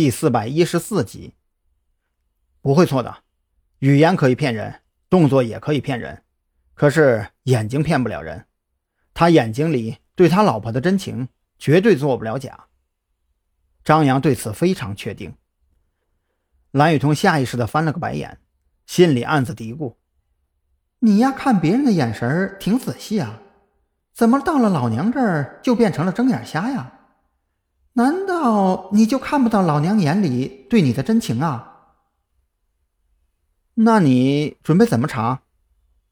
第四百一十四集。不会错的，语言可以骗人，动作也可以骗人，可是眼睛骗不了人。他眼睛里对他老婆的真情，绝对做不了假。张扬对此非常确定。蓝雨桐下意识地翻了个白眼，心里暗自嘀咕：“你呀，看别人的眼神挺仔细啊，怎么到了老娘这儿就变成了睁眼瞎呀？难道你就看不到老娘眼里对你的真情啊？那你准备怎么查？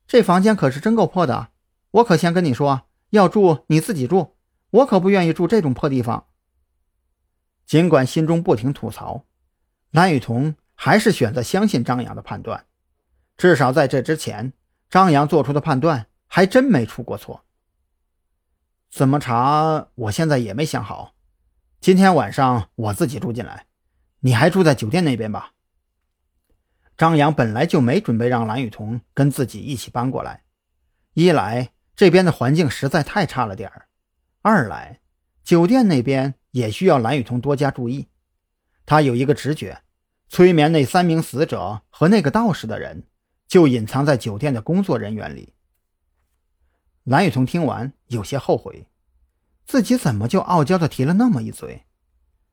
这房间可是真够破的，我可先跟你说，要住你自己住，我可不愿意住这种破地方。”尽管心中不停吐槽。蓝雨桐还是选择相信张扬的判断，至少在这之前，张扬做出的判断还真没出过错。怎么查？我现在也没想好。今天晚上我自己住进来，你还住在酒店那边吧。张扬本来就没准备让蓝雨桐跟自己一起搬过来，一来这边的环境实在太差了点儿，二来酒店那边也需要蓝雨桐多加注意。他有一个直觉，催眠那三名死者和那个道士的人，就隐藏在酒店的工作人员里。蓝雨桐听完，有些后悔，自己怎么就傲娇的提了那么一嘴。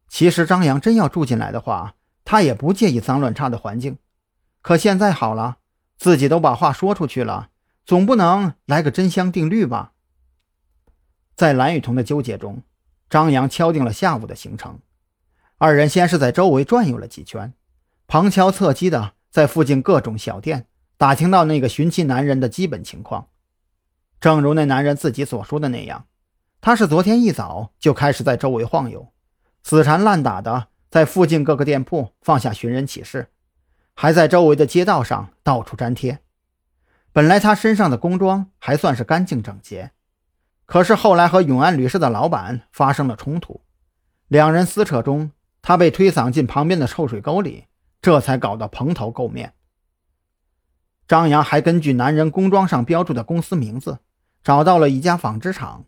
其实张扬真要住进来的话，他也不介意脏乱差的环境。可现在好了，自己都把话说出去了，总不能来个真香定律吧？在蓝雨桐的纠结中，张扬敲定了下午的行程。二人先是在周围转悠了几圈，旁敲侧击的在附近各种小店打听到那个寻妻男人的基本情况。正如那男人自己所说的那样，他是昨天一早就开始在周围晃悠，死缠烂打的在附近各个店铺放下寻人启事，还在周围的街道上到处粘贴。本来他身上的工装还算是干净整洁，可是后来和永安旅社的老板发生了冲突，两人撕扯中。他被推搡进旁边的臭水沟里，这才搞得蓬头垢面。张扬还根据男人工装上标注的公司名字，找到了一家纺织厂，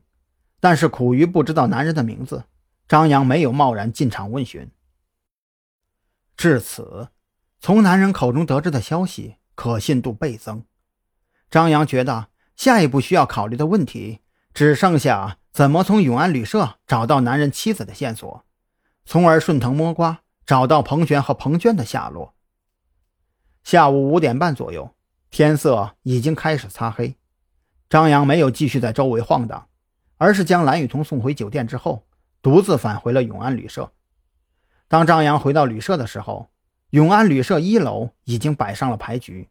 但是苦于不知道男人的名字，张扬没有贸然进场问询。至此，从男人口中得知的消息可信度倍增。张扬觉得下一步需要考虑的问题，只剩下怎么从永安旅社找到男人妻子的线索。从而顺藤摸瓜找到彭璇和彭娟的下落。下午五点半左右，天色已经开始擦黑。张扬没有继续在周围晃荡，而是将蓝雨桐送回酒店之后，独自返回了永安旅社。当张扬回到旅社的时候，永安旅社一楼已经摆上了牌局，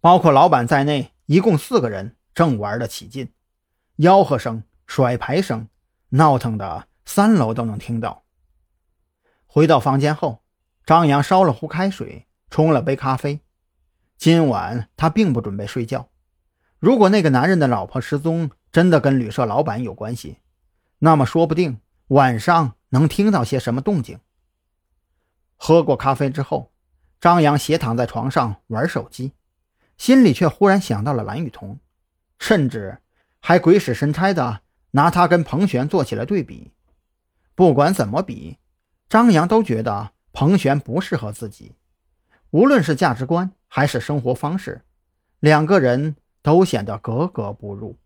包括老板在内，一共四个人正玩得起劲，吆喝声、甩牌声，闹腾的三楼都能听到。回到房间后，张扬烧了壶开水，冲了杯咖啡。今晚他并不准备睡觉。如果那个男人的老婆失踪真的跟旅社老板有关系，那么说不定晚上能听到些什么动静。喝过咖啡之后，张扬斜躺在床上玩手机，心里却忽然想到了蓝雨桐，甚至还鬼使神差的拿他跟彭璇做起了对比。不管怎么比。张扬都觉得彭璇不适合自己，无论是价值观还是生活方式，两个人都显得格格不入。